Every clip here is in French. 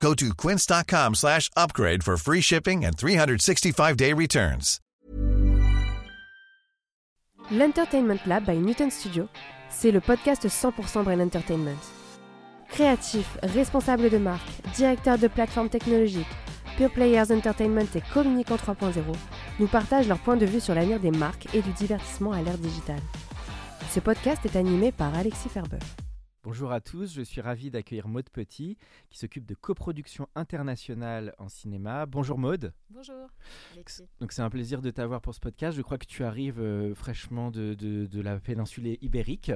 Go to quince.com slash upgrade for free shipping and 365-day returns. L'Entertainment Lab by Newton Studio, c'est le podcast 100% Brain Entertainment. Créatifs, responsables de marque, directeurs de plateformes technologiques, Pure Players Entertainment et Communicant 3.0 nous partagent leur point de vue sur l'avenir des marques et du divertissement à l'ère digitale. Ce podcast est animé par Alexis Ferber. Bonjour à tous, je suis ravi d'accueillir Maude Petit qui s'occupe de coproduction internationale en cinéma. Bonjour Maude. Bonjour Alexis. Donc c'est un plaisir de t'avoir pour ce podcast. Je crois que tu arrives euh, fraîchement de, de, de, la péninsule ibérique.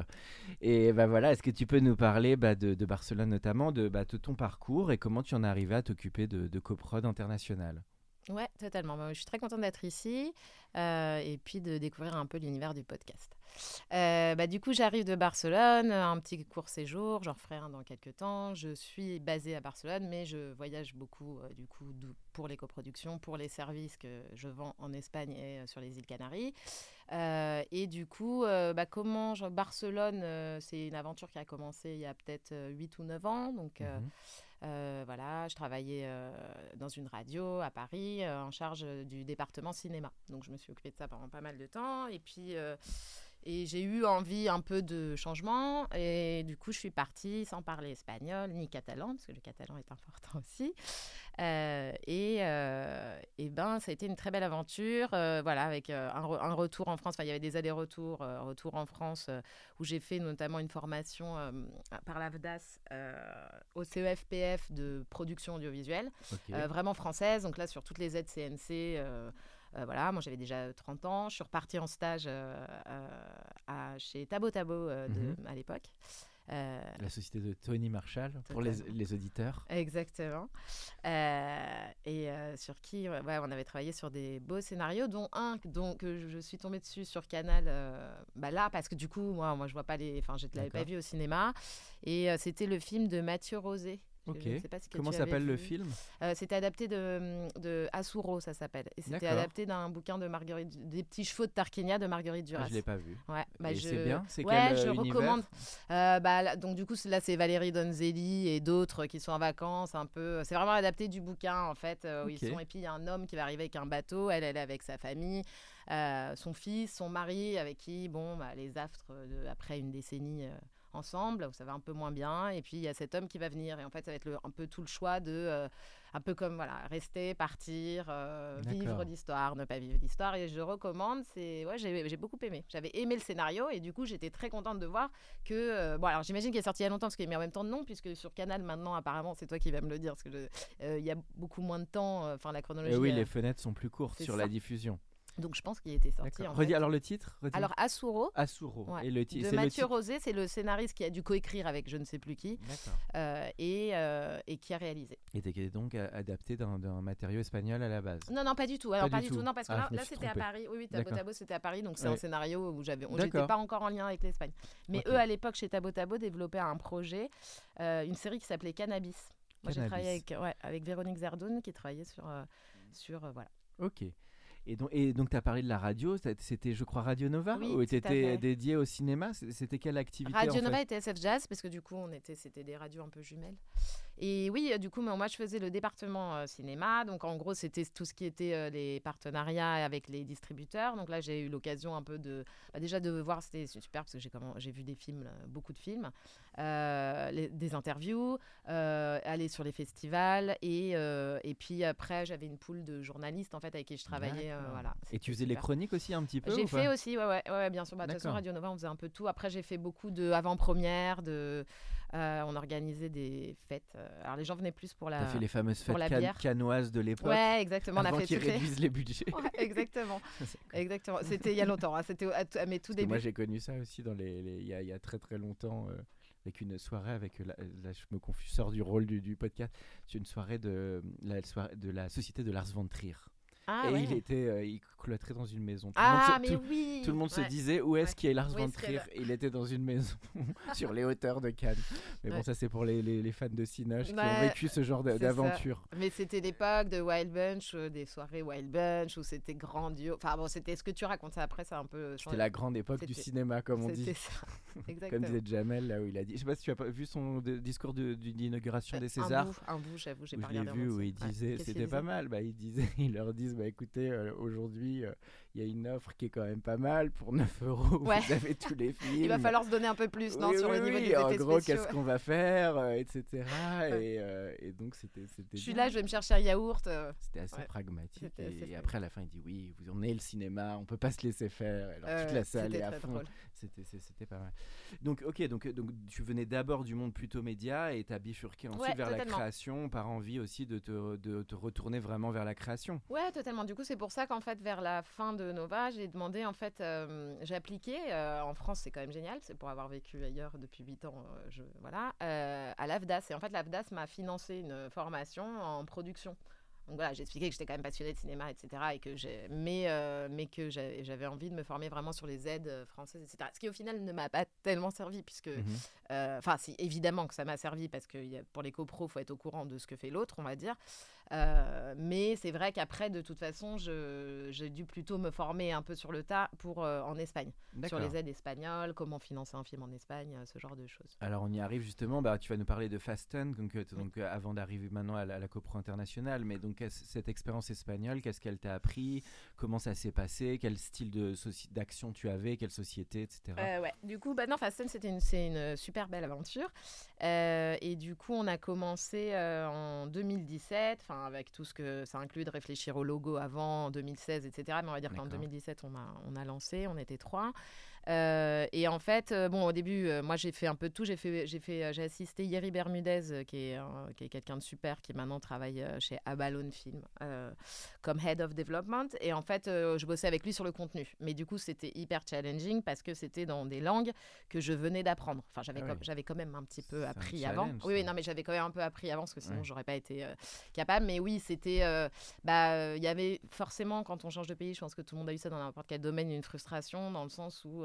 Et bah voilà, est-ce que tu peux nous parler bah, de, de, Barcelone notamment, de, bah, de, ton parcours et comment tu en es arrivé à t'occuper de, de coprod international? Ouais, totalement. je suis très contente d'être ici euh, et puis de découvrir un peu l'univers du podcast. Euh, bah, du coup, j'arrive de Barcelone, un petit court séjour, j'en ferai un dans quelques temps. Je suis basée à Barcelone, mais je voyage beaucoup euh, du coup pour les coproductions, pour les services que je vends en Espagne et sur les îles Canaries. Et du coup, bah, comment. Barcelone, c'est une aventure qui a commencé il y a peut-être 8 ou 9 ans. Donc, mmh. Euh, voilà, je travaillais euh, dans une radio à Paris euh, en charge du département cinéma. Donc je me suis occupée de ça pendant pas mal de temps. Et puis et j'ai eu envie un peu de changement. Et du coup, je suis partie sans parler espagnol ni catalan, parce que le catalan est important aussi. Euh, et, euh, et, ben, ça a été une très belle aventure. Euh, voilà, avec un, re un, retour en France. Enfin, il y avait des allers-retours, retour en France, où j'ai fait notamment une formation par l'AFDAS au CEFPF de production audiovisuelle, okay. vraiment française. Donc là, sur toutes les aides CNC. Euh, voilà, moi j'avais déjà 30 ans. Je suis repartie en stage euh, à, chez Tabo Tabo euh, de, Mhm. mmh. à l'époque. Euh, la société de Tony Marshall pour les, les, auditeurs. Exactement. Euh, et euh, sur qui ouais, on avait travaillé sur des beaux scénarios, dont un dont, que je suis tombée dessus sur Canal euh, bah là, parce que du coup, moi, moi je vois pas les. Enfin, je ne l'avais pas vu au cinéma. Et euh, c'était le film de Mathieu Rosé. Ok. Si Comment s'appelle le film? Euh, C'était adapté de, de Asuro, ça s'appelle. Et c'était adapté d'un bouquin de Marguerite, des petits chevaux de Tarquinia de Marguerite Duras. Ah, je l'ai pas vu. Ouais, bah, je... c'est bien. C'est ouais, quel je univers? recommande. Euh, bah, là, donc du coup, là, c'est Valérie Donzelli et d'autres qui sont en vacances, un peu. C'est vraiment adapté du bouquin en fait, euh, où ils sont. Et puis il y a un homme qui va arriver avec un bateau. Elle, elle est avec sa famille. Euh, son fils, son mari, avec qui, bon, bah, les affres de, après une décennie euh, ensemble, où ça va un peu moins bien. Et puis il y a cet homme qui va venir. Et en fait, ça va être le, un peu tout le choix de, euh, un peu comme voilà, rester, partir, euh, vivre l'histoire, ne pas vivre l'histoire. Et je recommande. C'est, ouais, j'ai, beaucoup aimé. J'avais aimé le scénario et du coup, j'étais très contente de voir que, euh, bon, alors j'imagine qu'il est sorti il y a longtemps, parce que, mais en même temps non, puisque sur Canal maintenant, apparemment, c'est toi qui vas me le dire, parce que il y a beaucoup moins de temps. Enfin, la chronologie. Et oui, les fenêtres sont plus courtes sur ça. la diffusion. Donc je pense qu'il était sorti. En fait. alors le titre Redis. Alors Asuro. Asuro. Ouais. Et le titre. De Mathieu Rosé, c'est le scénariste qui a dû coécrire avec je ne sais plus qui. Euh, et, euh, et, qui a réalisé. Et qui est donc adapté d'un matériau espagnol à la base. Non, non, pas du tout. Alors pas, pas du tout. tout. Non, parce que ah, là, là c'était à Paris. Oui, oui, Tabo Tabo, c'était à Paris. Donc c'est ouais. un scénario où j'avais, j'étais pas encore en lien avec l'Espagne. Mais okay. eux, à l'époque, chez Tabo Tabo, développaient un projet, euh, une série qui s'appelait Cannabis. Moi, j'ai travaillé avec, ouais, avec Véronique Zerdoun qui travaillait sur, euh, sur voilà. Ok. Et donc, et donc tu as parlé de la radio, c'était, je crois, Radio Nova oui, Ou tu étais dédié au cinéma? C'était quelle activité Radio en Nova fait? était SF Jazz, parce que du coup, on était, c'était des radios un peu jumelles. Et oui, du coup, moi, je faisais le département euh, cinéma. Donc, en gros, c'était tout ce qui était euh, les partenariats avec les distributeurs. Donc là, j'ai eu l'occasion un peu de. Bah, déjà, de voir, c'était super, parce que j'ai, comment, vu des films, beaucoup de films, euh, les, des interviews, euh, aller sur les festivals. Et, euh, et puis après, j'avais une poule de journalistes, en fait, avec qui je travaillais. euh, voilà, et tu faisais super. les chroniques aussi un petit peu J'ai fait aussi, ouais, ouais, ouais, bien sûr. Bah, de toute façon, Radio Nova, on faisait un peu tout. Après, j'ai fait beaucoup de avant-premières, de. Euh, on organisait des fêtes. Alors les gens venaient plus pour la. T'as fait les fameuses fêtes la can canoises de l'époque. Ouais, exactement. Avant on a fait qu'ils réduisent les budgets. ouais, exactement. exactement. C'était il y a longtemps. Hein. C'était à, à, mes tout débuts. Moi j'ai connu ça aussi dans les, les... Il, y a, il, y a, très très longtemps. Euh avec une soirée avec la, là je me confus sors du rôle du, du podcast c'est une soirée de la soirée de la société de Lars von Trier Ah, et ouais. il était euh, il cloîtrait dans une maison. Tout Ah, le monde se, mais tout- oui tout le monde se disait où est-ce Ouais. qu'il y a Lars von Trier Il était dans une maison sur les hauteurs de Cannes. Mais bon, ça c'est pour les, les- les fans de Cinoche qui ont vécu ce genre d'aventure. Mais c'était l'époque de Wild Bunch, euh, des soirées Wild Bunch, où c'était grandiose. Enfin bon, c'était ce que tu racontes après, c'est un peu... C'était la grande époque du cinéma, comme on dit. Ça, Comme exactement. disait Jamel, là où il a dit. Je sais pas si tu as vu son de- discours de- de- d'inauguration des Euh, Césars. Un bout, j'avoue, j'ai pas regardé. vu où entier. il disait c'était pas mal bah disaient ils leur disent bah écoutez euh, aujourd'hui euh, il y a une offre qui est quand même pas mal pour 9 euros. Ouais. vous avez tous les films Il va falloir se donner un peu plus, non, Oui, sur oui, le niveau oui, des en gros qu'est-ce qu'on va faire euh, etc et, euh, et donc c'était Je suis là, je vais me chercher un yaourt. euh, c'était assez Ouais. pragmatique assez et, après à la fin il dit oui vous en êtes le cinéma on peut pas se laisser faire. Alors toute la salle est à fond. c'était pas mal. Donc ok donc donc tu venais d'abord du monde plutôt média et t'as bifurqué ensuite Ouais, vers la création par envie aussi de te, de te retourner vraiment vers la création. Ouais, totalement. Du coup, c'est pour ça qu'en fait, vers la fin de Nova, j'ai demandé, en fait, euh, j'ai appliqué. euh, en France, c'est quand même génial. C'est pour avoir vécu ailleurs depuis 8 ans, euh, je, voilà, euh, à l'AFDAS. Et en fait, l'AFDAS m'a financé une formation en production. Donc voilà, j'ai expliqué que j'étais quand même passionnée de cinéma, etc. Et que j'ai, mais, euh, mais que j'avais envie de me former vraiment sur les aides euh, françaises, etc. Ce qui au final ne m'a pas tellement servi, puisque Mhm. euh, Enfin, si, évidemment que ça m'a servi parce que pour les copros, il faut être au courant de ce que fait l'autre, on va dire. Euh, mais c'est vrai qu'après, de toute façon, j'ai dû plutôt me former un peu sur le tas pour, euh, en Espagne, sur les aides espagnoles, comment financer un film en Espagne, euh, ce genre de choses. Alors on y arrive justement, bah, tu vas nous parler de Fasten, donc, euh, avant d'arriver maintenant à la, à la copro internationale, mais donc cette expérience espagnole, qu'est-ce qu'elle t'a appris, comment ça s'est passé, quel style de d'action tu avais, quelle société, etc. Ouais. Du coup, bah non, Fasten, c'était une, c'est une super belle aventure. Et du coup, on a commencé en 2017, enfin avec tout ce que ça inclut de réfléchir au logo avant, en 2016, etc. Mais on va dire qu'en D'accord. 2017, on a, on a lancé, on était trois. Euh, et en fait, euh, bon, au début, euh, moi, j'ai fait un peu de tout. J'ai fait, j'ai fait, j'ai assisté Yeri Bermudez, qui est, qui est quelqu'un de super, qui maintenant travaille chez Abalone Film comme head of development. Et en fait, je bossais avec lui sur le contenu. Mais du coup, c'était hyper challenging parce que c'était dans des langues que je venais d'apprendre. Enfin, j'avais, Ah oui. j'avais quand même un petit peu appris avant. Oui, oui, non, mais j'avais quand même un peu appris avant parce que sinon, Ouais. j'aurais pas été euh, capable. Mais oui, c'était. euh, bah, euh, il y avait forcément, quand on change de pays, je pense que tout le monde a eu ça dans n'importe quel domaine, une frustration dans le sens où.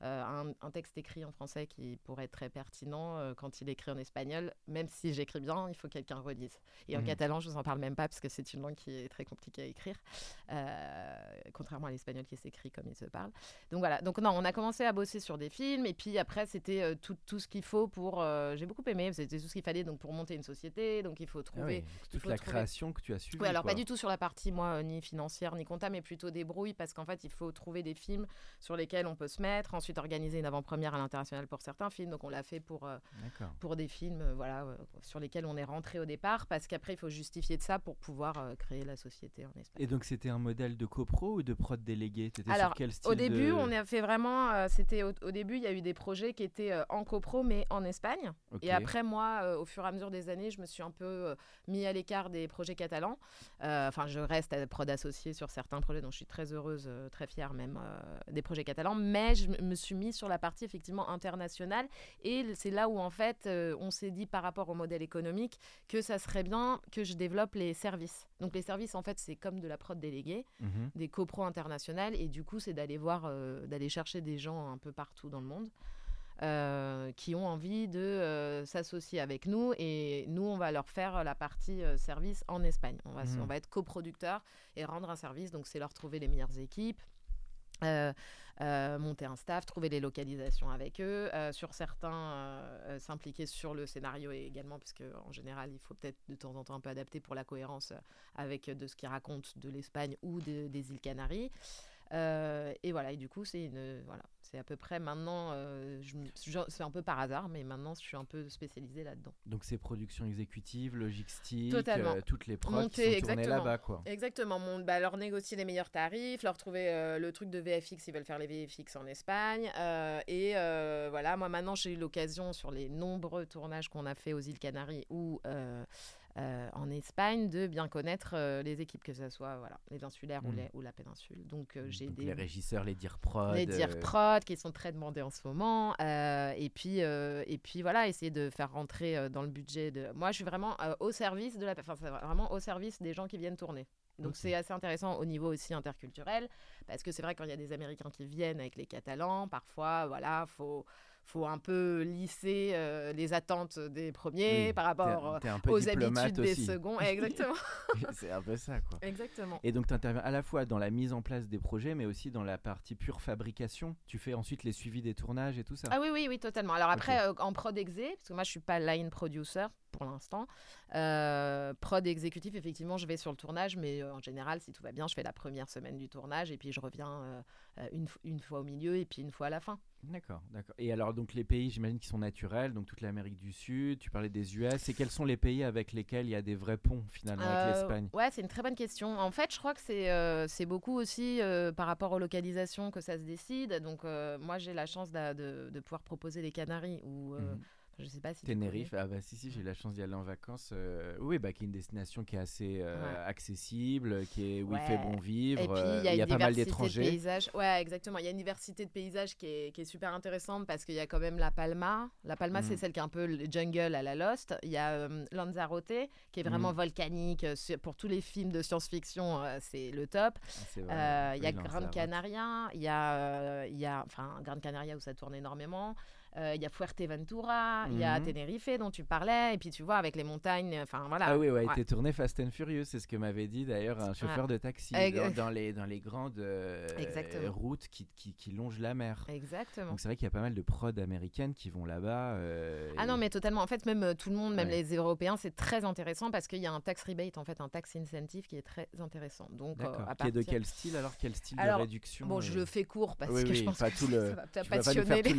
un, un texte écrit en français qui pourrait être très pertinent euh, quand il est écrit en espagnol, même si j'écris bien, il faut que quelqu'un relise. Et en Mhm. catalan, je vous en parle même pas parce que c'est une langue qui est très compliquée à écrire, euh, contrairement à l'espagnol qui s'écrit comme il se parle. Donc voilà, donc non, on a commencé à bosser sur des films et puis après c'était euh, tout, tout ce qu'il faut pour. euh, J'ai beaucoup aimé, c'était tout ce qu'il fallait donc pour monter une société, donc il faut Ah trouver. oui, donc toute faut la trouver- création que tu as suivie. Oui, alors quoi. pas du tout sur la partie, moi, euh, ni financière, ni comptable, mais plutôt débrouille, parce qu'en fait, il faut trouver des films sur lesquels on peut se mettre, ensuite organiser une avant-première à l'international pour certains films. Donc, on l'a fait pour, euh, pour des films euh, voilà, euh, sur lesquels on est rentré au départ, parce qu'après, il faut justifier de ça pour pouvoir créer la société en Espagne. Et donc c'était un modèle de copro ou de prod délégué? T'étais Alors, sur quel style Au début, de- on a fait vraiment. C'était au, au début, il y a eu des projets qui étaient en copro, mais en Espagne. Et après, moi, au fur et à mesure des années, je me suis un peu mis à l'écart des projets catalans. Euh, Enfin, je reste à prod associé sur certains projets, dont je suis très heureuse, très fière même euh, des projets catalans. Mais je me suis mis sur la partie effectivement internationale. Et c'est là où, en fait, euh, on s'est dit par rapport au modèle économique que ça serait bien que je développe les services. Donc, les services, en fait, c'est comme de la prod déléguée Mhm. des copros internationales et du coup c'est d'aller voir euh, d'aller chercher des gens un peu partout dans le monde euh, qui ont envie de euh, s'associer avec nous et nous on va leur faire la partie euh, service en Espagne on va, Mhm. on va être coproducteur et rendre un service donc c'est leur trouver les meilleures équipes euh, euh, monter un staff, trouver les localisations avec eux, euh, sur certains s'impliquer sur le scénario également, parce qu'en général il faut peut-être de temps en temps un peu adapter pour la cohérence avec de ce qu'ils racontent de l'Espagne ou de- des îles Canaries. Euh, et voilà, et du coup, c'est une, voilà, c'est à peu près maintenant, euh, c'est un peu par hasard, mais maintenant, je suis un peu spécialisée là-dedans. Donc c'est production exécutive, logistique, euh, toutes les prods qui sont tournées là-bas quoi. Exactement, mon, bah, leur négocier les meilleurs tarifs, leur trouver euh, le truc de VFX, ils veulent faire les VFX en Espagne. et voilà, moi maintenant, j'ai eu l'occasion sur les nombreux tournages qu'on a fait aux îles Canaries ou euh, en Espagne de bien connaître euh, les équipes, que ce soit voilà, les insulaires ou, Mm. les, ou la péninsule. Donc, euh, j'ai des les régisseurs, les dire prod. les dire prod qui sont très demandés en ce moment et puis et puis voilà essayer de faire rentrer dans le budget de moi je suis vraiment au service de la enfin vraiment au service des gens qui viennent tourner Donc c'est assez intéressant au niveau aussi interculturel, parce que c'est vrai quand il y a des Américains qui viennent avec les Catalans, parfois, voilà, faut faut un peu lisser euh, les attentes des premiers Oui, par rapport peu aux habitudes des seconds. Exactement. c'est un peu ça, quoi. Exactement. Et donc, tu interviens à la fois dans la mise en place des projets, mais aussi dans la partie pure fabrication. Tu fais ensuite les suivis des tournages et tout ça. Ah oui, oui, oui, totalement. Alors après, euh, en prod exé, parce que moi, je suis pas line producer pour l'instant. Euh, prod exécutif, effectivement, je vais sur le tournage, mais euh, en général, si tout va bien, je fais la première semaine du tournage et puis je reviens euh, une, une fois au milieu et puis une fois à la fin. D'accord, d'accord. Et alors, donc, les pays, j'imagine, qui sont naturels, donc toute l'Amérique du Sud, tu parlais des US, et quels sont les pays avec lesquels il y a des vrais ponts, finalement, avec l'Espagne? Ouais, c'est une très bonne question. En fait, je crois que c'est beaucoup aussi par rapport aux localisations que ça se décide. Donc, moi, j'ai la chance de, de pouvoir proposer les Canaries ou Mhm. Je sais pas si Tenerife, ah bah si si j'ai eu la chance d'y aller en vacances. euh, oui bah qui est une destination qui est assez euh, Ouais. accessible, qui est où il fait bon vivre. Et puis, euh, il y a, une pas mal diversité de d'étrangers. paysages. Ouais, exactement. Il y a une diversité de paysages qui est, qui est super intéressante parce qu'il y a quand même la Palma. La Palma, Mm. c'est celle qui est un peu le jungle à la Lost. Il y a euh, Lanzarote, qui est vraiment Mm. volcanique. euh, sur- Pour tous les films de science-fiction, c'est le top. Ah, Il y a oui, Gran Lanzarote. Canaria. Il y a, euh, il y a enfin, Gran Canaria où ça tourne énormément. Euh, Il y a Fuerteventura. Il y a Mhm. Tenerife dont tu parlais. Et puis, tu vois, avec les montagnes. Enfin, voilà. Ah oui, ouais, Ouais. été tourné Fast and Furious, c'est ce que m'avait dit d'ailleurs un chauffeur de taxi dans, dans les, dans les grandes euh, routes qui, qui, qui longent la mer. Exactement. Donc c'est vrai qu'il y a pas mal de prods américaines qui vont là-bas. euh, Ah et- non, mais totalement. En fait, même tout le monde, même Ouais. les Européens, c'est très intéressant parce qu'il y a un tax rebate, en fait, un tax incentive qui est très intéressant. Donc, à Qui est de partir- quel style alors? Quel style Alors, de réduction Bon, je le fais court parce oui, que oui, je pense pas que tout le- ça va Tu vas pas nous passionner faire les- tout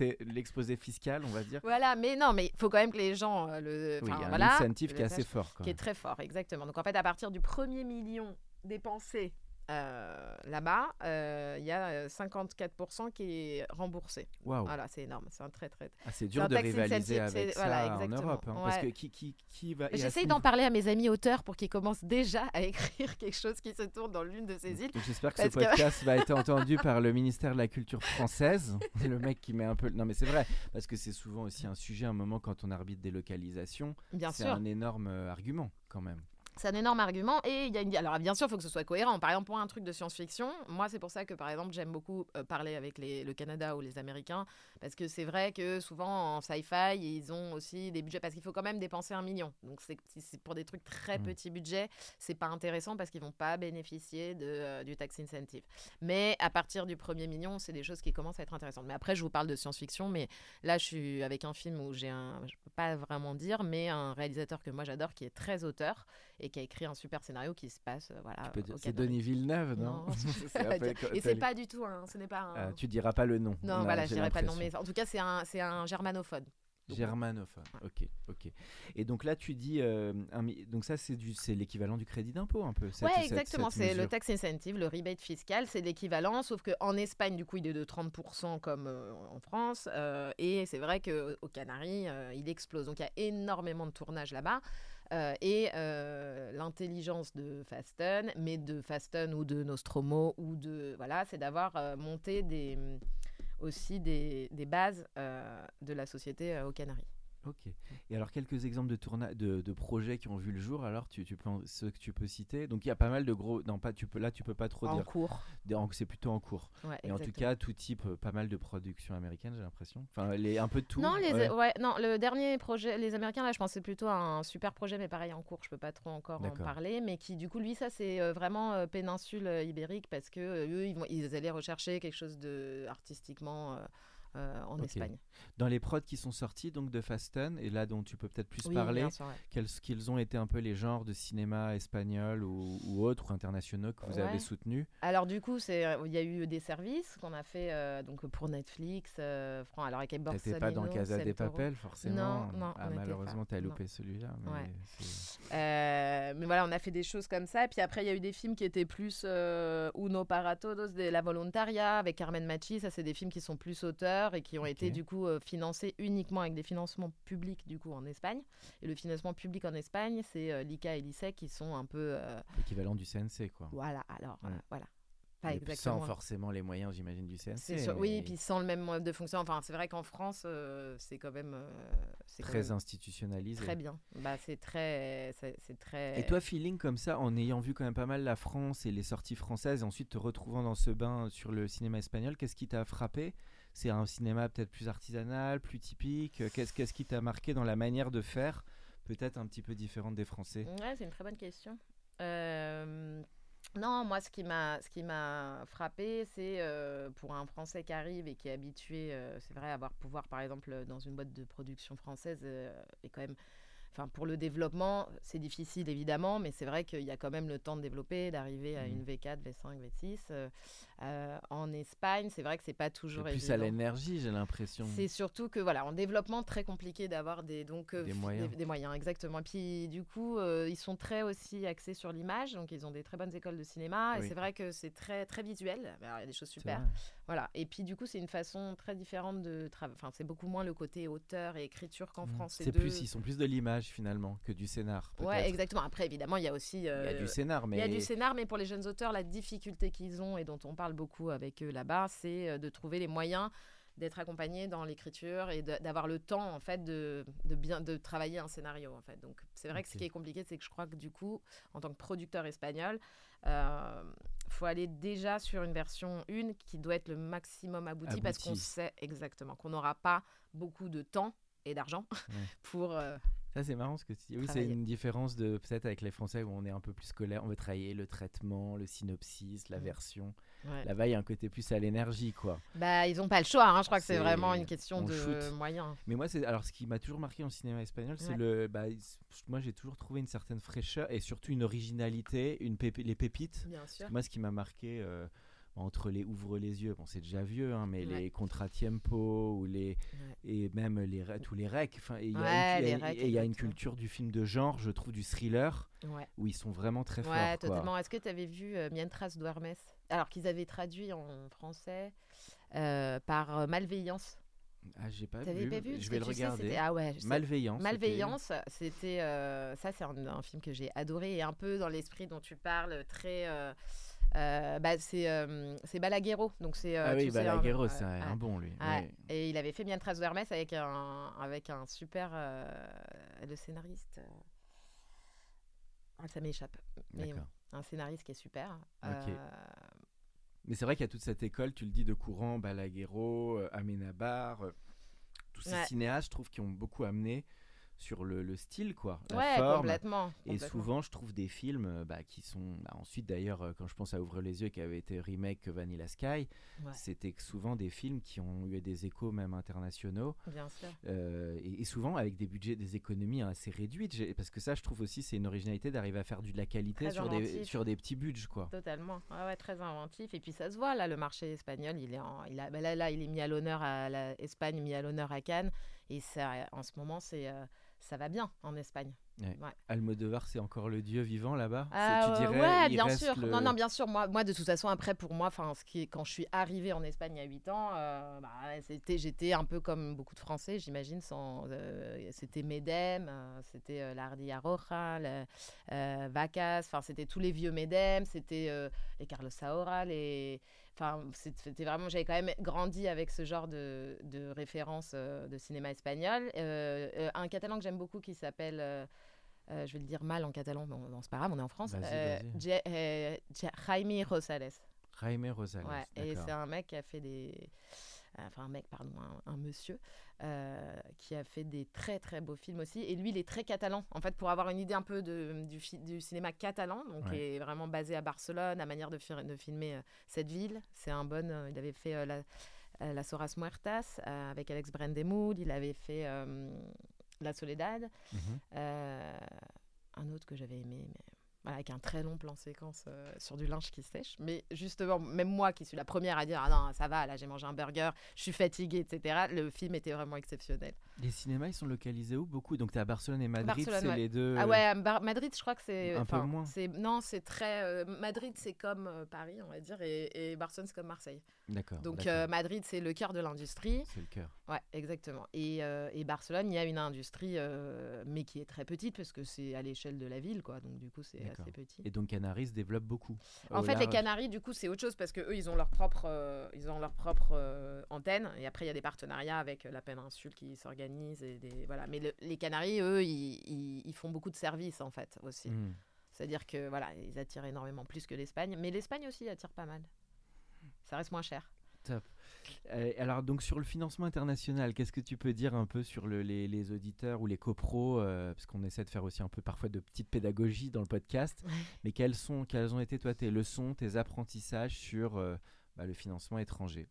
l'exposé fiscal, on va dire. Voilà, mais non, mais il faut quand même que les gens euh, le. Oui, il y a un voilà, incentive qui est assez fort. Quand qui est très fort, exactement. Donc en fait, à partir du premier million dépensé euh, là-bas, euh, il y a euh, 54% qui est remboursé. Waouh. Voilà, c'est énorme. C'est un très très. Ah, c'est dur de rivaliser avec ça voilà, en. Europe. hein, Parce que Ouais. qui, qui, qui va. et à ce J'essaye d'en parler à mes amis auteurs pour qu'ils commencent déjà à écrire quelque chose qui se tourne dans l'une de ces îles. J'espère que ce que- podcast va être entendu par le ministère de la Culture française. Le mec qui met un peu. Non, mais c'est vrai, parce que c'est souvent aussi un sujet, un moment, quand on arbitre des localisations. Bien C'est un énorme euh, argument, quand même. C'est un énorme argument et il y a une... alors bien sûr il faut que ce soit cohérent. Par exemple pour un truc de science-fiction, moi c'est pour ça que par exemple j'aime beaucoup euh, parler avec les... le Canada ou les Américains parce que c'est vrai que souvent en sci-fi ils ont aussi des budgets parce qu'il faut quand même dépenser un million. Donc c'est pour des trucs très Mm. petits budgets, c'est pas intéressant parce qu'ils vont pas bénéficier de, euh, du tax incentive. Mais à partir du premier million, c'est des choses qui commencent à être intéressantes. Mais après je vous parle de science-fiction, mais là je suis avec un film où j'ai un, je peux pas vraiment dire, mais un réalisateur que moi j'adore qui est très auteur et qui a écrit un super scénario qui se passe euh, voilà au C'est Canaries. Denis Villeneuve, non, Non, et c'est pas du tout un, ce n'est pas un Ah, Tu diras pas le nom. non Là, voilà je j'ai dirais pas le nom mais en tout cas c'est un c'est un germanophone Donc, Germanophone. Ok, ok. Et donc là, tu dis, euh, un donc ça, c'est du, c'est l'équivalent du crédit d'impôt un peu. cette- exactement. C'est le tax incentive, le rebate fiscal, c'est l'équivalent, sauf qu'en Espagne, du coup, il est de 30% comme euh, en France. euh, et c'est vrai qu'aux Canaries, euh, il explose. Donc il y a énormément de tournages là-bas. Euh, et euh, l'intelligence de Fasten, mais de Fasten ou de Nostromo, ou de. Voilà, c'est d'avoir euh, monté des, aussi des, bases de la société aux Canaries. Ok. Et alors, quelques exemples de, tourna- de, de projets qui ont vu le jour, alors, tu, tu peux ceux que tu peux citer. Donc, il y a pas mal de gros. Non, pas, tu peux, là, tu peux pas trop En dire. cours. En- C'est plutôt en cours. Ouais, Et en tout cas, tout type, euh, pas mal de productions américaines, j'ai l'impression. Enfin, les, un peu de tout. Non, les, ouais. ouais, non, le dernier projet, les Américains, là, je pensais plutôt à un super projet, mais pareil en cours, je peux pas trop encore en parler, mais qui, du coup, lui, ça, c'est euh, vraiment euh, péninsule euh, ibérique parce que euh, eux, ils, vont, ils allaient rechercher quelque chose de artistiquement euh, en. Espagne. Dans les prods qui sont sortis, donc de Fasten, et là dont tu peux peut-être plus Oui, parler, bien sûr, ouais. quels qu'ils ont été un peu les genres de cinéma espagnol ou, ou autres ou internationaux que vous avez soutenus? Alors du coup, c'est, euh, il y a eu des services qu'on a fait euh, donc pour Netflix, euh, alors avec T'étais pas dans Borsalino, Casa des. Papel, forcément? Non, non, Ah, malheureusement, t'as loupé celui-là. mais Ouais. c'est- mais voilà, on a fait des choses comme ça. Et puis après, il y a eu des films qui étaient plus Uno para todos, de La Volontaria, avec Carmen Machi. Ça, c'est des films qui sont plus auteurs et qui ont été du coup euh, financés uniquement avec des financements publics du coup en Espagne. Et le financement public en Espagne, c'est euh, l'ICA et l'ISEC qui sont un peu. euh, L'équivalent du CNC, quoi. voilà, alors, Ouais. voilà. Sans forcément les moyens, j'imagine, du CNC. Oui, mais puis sans le même mode de fonction. Enfin, c'est vrai qu'en France, euh, c'est quand même. euh, c'est très même institutionnalisé. très bien. Bah, c'est très, c'est très. Et toi, feeling comme ça, en ayant vu quand même pas mal la France et les sorties françaises, et ensuite te retrouvant dans ce bain sur le cinéma espagnol, qu'est-ce qui t'a frappé? C'est un cinéma peut-être plus artisanal, plus typique Qu'est-ce qu'est-ce qui t'a marqué dans la manière de faire, peut-être un petit peu différente des Français? Ouais, c'est une très bonne question. Euh, non, moi, ce qui m'a, ce frappé, c'est euh, pour un Français qui arrive et qui est habitué, euh, c'est vrai, à avoir pouvoir, par exemple, dans une boîte de production française, euh, et quand même, enfin, pour le développement, c'est difficile évidemment, mais c'est vrai qu'il y a quand même le temps de développer, d'arriver à une V4, V5, V6. Euh, euh, en Espagne, c'est vrai que c'est pas toujours plus évident. à l'énergie, j'ai l'impression. C'est surtout que voilà, en développement très compliqué d'avoir des donc euh, Des moyens. des, moyens exactement. Et puis du coup, euh, ils sont très aussi axés sur l'image, donc ils ont des très bonnes écoles de cinéma Oui. et c'est vrai que c'est très très visuel. Alors, il y a des choses super. Voilà. Et puis du coup, c'est une façon très différente de travailler. Enfin, c'est beaucoup moins le côté auteur et écriture qu'en Mm. France. C'est deux- plus, ils sont plus de l'image finalement que du scénar. Ouais, exactement. Après, évidemment, il y a aussi Il y a euh, du scénar, mais il y a du scénar, mais pour les jeunes auteurs, la difficulté qu'ils ont et dont on parle beaucoup avec eux là-bas, c'est euh, de trouver les moyens d'être accompagnés dans l'écriture et d'avoir le temps en fait de, de bien de travailler un scénario en fait. Donc c'est vrai que ce qui est compliqué, c'est que je crois que du coup, en tant que producteur espagnol, euh, faut aller déjà sur une version 1 qui doit être le maximum abouti parce qu'on sait exactement qu'on n'aura pas beaucoup de temps et d'argent Ouais. pour euh, Ça, c'est marrant ce que tu dis. Oui, c'est une différence de peut-être avec les Français où on est un peu plus scolaire. On veut travailler le traitement, le synopsis, la Mm. version. ouais. Là-bas, il y a un côté plus à l'énergie, quoi. Bah, ils n'ont pas le choix. hein. Je crois que c'est vraiment une question on de shoot. moyens. Mais moi, c'est alors ce qui m'a toujours marqué en cinéma espagnol, c'est Ouais. le. Bah, moi, j'ai toujours trouvé une certaine fraîcheur et surtout une originalité, une les pépites. Bien sûr. Moi, ce qui m'a marqué euh, entre les ouvre les yeux, bon, c'est déjà vieux, hein, mais Ouais. les contratiempo ou les et même les tous les recs. Enfin, et il y a Ouais, une- y a culture du film de genre, je trouve, du thriller où ils sont vraiment très forts. Ouais, totalement. Est-ce que tu avais vu euh, Mientras duermes Alors qu'ils avaient traduit en français euh, par euh, Malveillance. Ah, j'ai pas vu. pas vu? Je vais le sais, regarder. Ah ouais, Malveillance. Malveillance, c'était euh, ça, c'est un, un film que j'ai adoré et un peu dans l'esprit dont tu parles, très. Euh, bah, c'est euh, c'est Balaguerro, donc c'est. euh, Ah oui, Balaguerro, c'est un, bon lui. Ouais. Et il avait fait Mientras duermes avec un avec un super le scénariste. ah, ça m'échappe. Mais un scénariste qui est super. Mais c'est vrai qu'il y a toute cette école, tu le dis, de courant, Balaguerro, Amenabar, tous ces Ouais. cinéastes, je trouve, qui ont beaucoup amené sur le, le style, quoi, la ouais, forme. complètement. Et souvent, je trouve des films euh, bah, qui sont. bah, ensuite, d'ailleurs, euh, quand je pense à Ouvre les yeux, qui avait été remake Vanilla Sky, Ouais. c'était souvent des films qui ont eu des échos même internationaux, Bien sûr. euh, et, et souvent avec des budgets, des économies assez réduites. Parce que ça, je trouve aussi, c'est une originalité d'arriver à faire du, de la qualité Très sur des, sur des petits budgets, quoi. Totalement. Ouais, ouais, très inventif. Et puis ça se voit, là, le marché espagnol, il est, en, il a, bah là, là, il est mis à l'honneur à l'Espagne, mis à l'honneur à Cannes. Et ça, en ce moment, c'est, euh, ça va bien en Espagne. Almodovar, c'est encore le dieu vivant là-bas? Tu euh, dirais ouais, il bien reste sûr. le- Non, non, bien sûr. Moi, moi, de toute façon, après, pour moi, enfin, ce qui est, quand je suis arrivée en Espagne il y a 8 ans, euh, bah, c'était, j'étais un peu comme beaucoup de Français, j'imagine. Sans, euh, c'était Medem, euh, c'était l'Ardilla Roja, le, Vacas, enfin, c'était tous les vieux Medem, c'était les Carlos Saura, les. Enfin, c'était vraiment. J'avais quand même grandi avec ce genre de, de références euh, de cinéma espagnol. Euh, euh, un catalan que j'aime beaucoup qui s'appelle. je vais le dire mal en catalan, mais c'est pas grave, on est en France. Jaime Rosales. Jaime Rosales. Ouais, et c'est un mec qui a fait des. Enfin, un mec, pardon, un, un monsieur euh, qui a fait des très très beaux films aussi. Et lui, il est très catalan. En fait, pour avoir une idée un peu de, du, cinéma catalan, donc Ouais. qui est vraiment basé à Barcelone, la manière de, filmer euh, cette ville, c'est un bon. euh, il avait fait la, La Soras Muertas avec Alex Brandemoude. Il avait fait La Soledad. Mhm. Un autre que j'avais aimé, mais avec un très long plan séquence euh, sur du linge qui sèche. Mais justement, même moi qui suis la première à dire Ah non, ça va, là j'ai mangé un burger, je suis fatiguée, etc., le film était vraiment exceptionnel. Les cinémas, ils sont localisés où Beaucoup? Donc, tu à Barcelone et Madrid, c'est ouais. les deux. Ah ouais, Bar- Madrid, je crois que c'est. Un peu moins. Non, c'est très. euh, Madrid, c'est comme euh, Paris, on va dire, et, et Barcelone, c'est comme Marseille. D'accord. Donc, euh, Madrid, c'est le cœur de l'industrie. c'est le cœur. Ouais, exactement. Et, euh, et Barcelone, il y a une industrie, euh, mais qui est très petite, parce que c'est à l'échelle de la ville, quoi. Donc, du coup, c'est assez petit. Et donc, Canaries se développe beaucoup. En fait, les. Canaries, du coup, c'est autre chose parce que eux, ils ont leur propre, euh, ils ont leur propre euh, antenne. Et après, il y a des partenariats avec euh, la péninsule qui et des voilà. Mais le- les Canaries, eux, ils, ils- ils font beaucoup de services en fait aussi. Hmm. C'est-à-dire que voilà, ils attirent énormément plus que l'Espagne. Mais l'Espagne aussi attire pas mal. Ça reste moins cher. Euh, alors, donc, sur le financement international, qu'est-ce que tu peux dire un peu sur le- les, les auditeurs ou les copros euh, Parce qu'on essaie de faire aussi un peu parfois de petites pédagogies dans le podcast. Mais quelles, sont, quelles ont été, toi, tes leçons, tes apprentissages sur euh, bah, le financement étranger?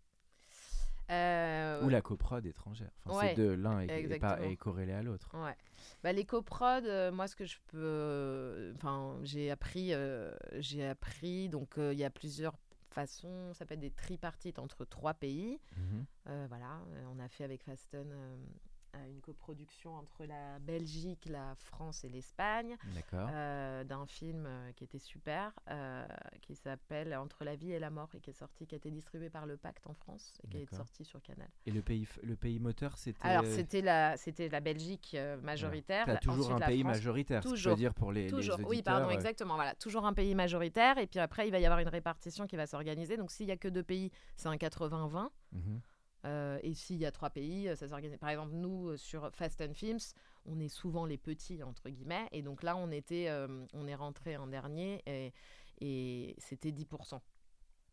Euh, Ou la coprod étrangère Enfin, ouais, C'est deux, l'un est, est pas- est corrélé à l'autre. Ouais. Bah, les coprods, euh, moi, ce que je peux. euh, Enfin, j'ai appris. euh, j'ai appris. Donc, il y a plusieurs façons. Ça peut être des tripartites entre trois pays. Mhm. Voilà. On a fait avec Fasten une coproduction entre la Belgique, la France et l'Espagne. Euh, d'un film euh, qui était super, euh, qui s'appelle Entre la vie et la mort et qui est sorti, qui a été distribué par le Pacte en France et qui est sorti sur Canal. Et le pays, le pays moteur, c'était. Alors c'était la, c'était la Belgique majoritaire. Toujours ensuite un la pays France. majoritaire, ce que je veux Toujours. dire pour les, les Toujours, auditeurs. oui, pardon, euh, exactement. Voilà, toujours un pays majoritaire. Et puis après, il va y avoir une répartition qui va s'organiser. Donc, s'il y a que deux pays, c'est un 80-20. mhm. Euh, et s'il y a trois pays, euh, ça s'organise. Par exemple, nous, euh, sur Fast and Films, on est souvent les petits, entre guillemets. Et donc là, on, était, euh, on est rentré en dernier et, et c'était 10%.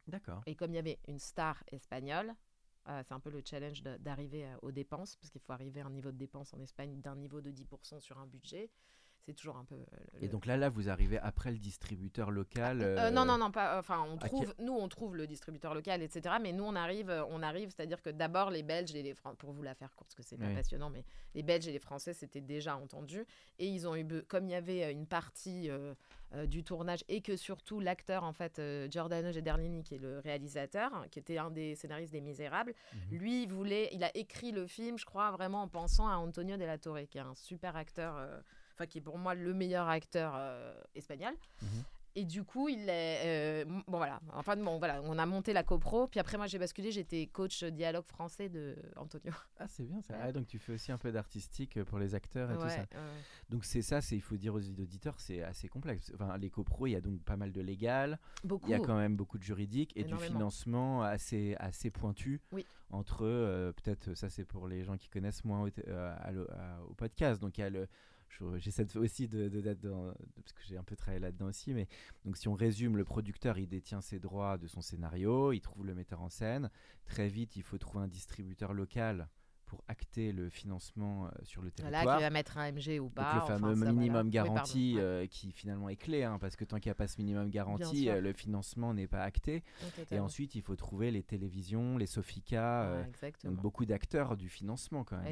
D'accord. Et comme il y avait une star espagnole, euh, c'est un peu le challenge d'arriver aux dépenses, parce qu'il faut arriver à un niveau de dépenses en Espagne d'un niveau de 10% sur un budget. C'est toujours un peu. euh, le- Et donc là, là, vous arrivez après le distributeur local. euh, euh, non, non, non, pas. Enfin, on trouve, nous, on trouve le distributeur local, etc. Mais nous, on arrive, on arrive, c'est-à-dire que d'abord les Belges et les Français, pour vous la faire courte, parce que c'est pas Oui. passionnant, mais les Belges et les Français s'étaient déjà entendus et ils ont eu, comme il y avait une partie euh, du tournage et que surtout l'acteur, en fait, Giordano Gederlini, qui est le réalisateur, qui était un des scénaristes des Misérables, Mhm. lui, voulait, il a écrit le film, je crois, vraiment en pensant à Antonio de la Torre, qui est un super acteur. Enfin, qui est pour moi le meilleur acteur euh, espagnol. Mhm. Et du coup, il est. euh, bon, voilà. Enfin, bon, voilà. On a monté la copro. Puis après, moi, j'ai basculé. J'étais coach dialogue français de Antonio. Ah, c'est bien ça. Ouais. Ah, donc tu fais aussi un peu d'artistique euh, pour les acteurs et tout ça. Donc c'est ça, c'est il faut dire aux auditeurs, c'est assez complexe. Enfin, les copros, il y a donc pas mal de légal, Beaucoup. il y a quand même beaucoup de juridique et du financement assez assez pointu Oui. entre euh, peut-être ça c'est pour les gens qui connaissent moins au, au podcast. Donc il y a le J'essaie aussi de, de, de- parce que j'ai un peu travaillé là-dedans aussi, mais donc si on résume, le producteur il détient ses droits de son scénario, il trouve le metteur en scène. Très vite, il faut trouver un distributeur local pour acter le financement euh, sur le territoire. Voilà, qui va mettre un MG ou pas. Donc le enfin, fameux ça, minimum voilà. Garanti euh, qui finalement est clé, hein, parce que tant qu'il n'y a pas ce minimum garanti, euh, le financement n'est pas acté. Oui, Et ensuite, il faut trouver les télévisions, les Sofica, euh, exactement. donc beaucoup d'acteurs du financement quand même. hein.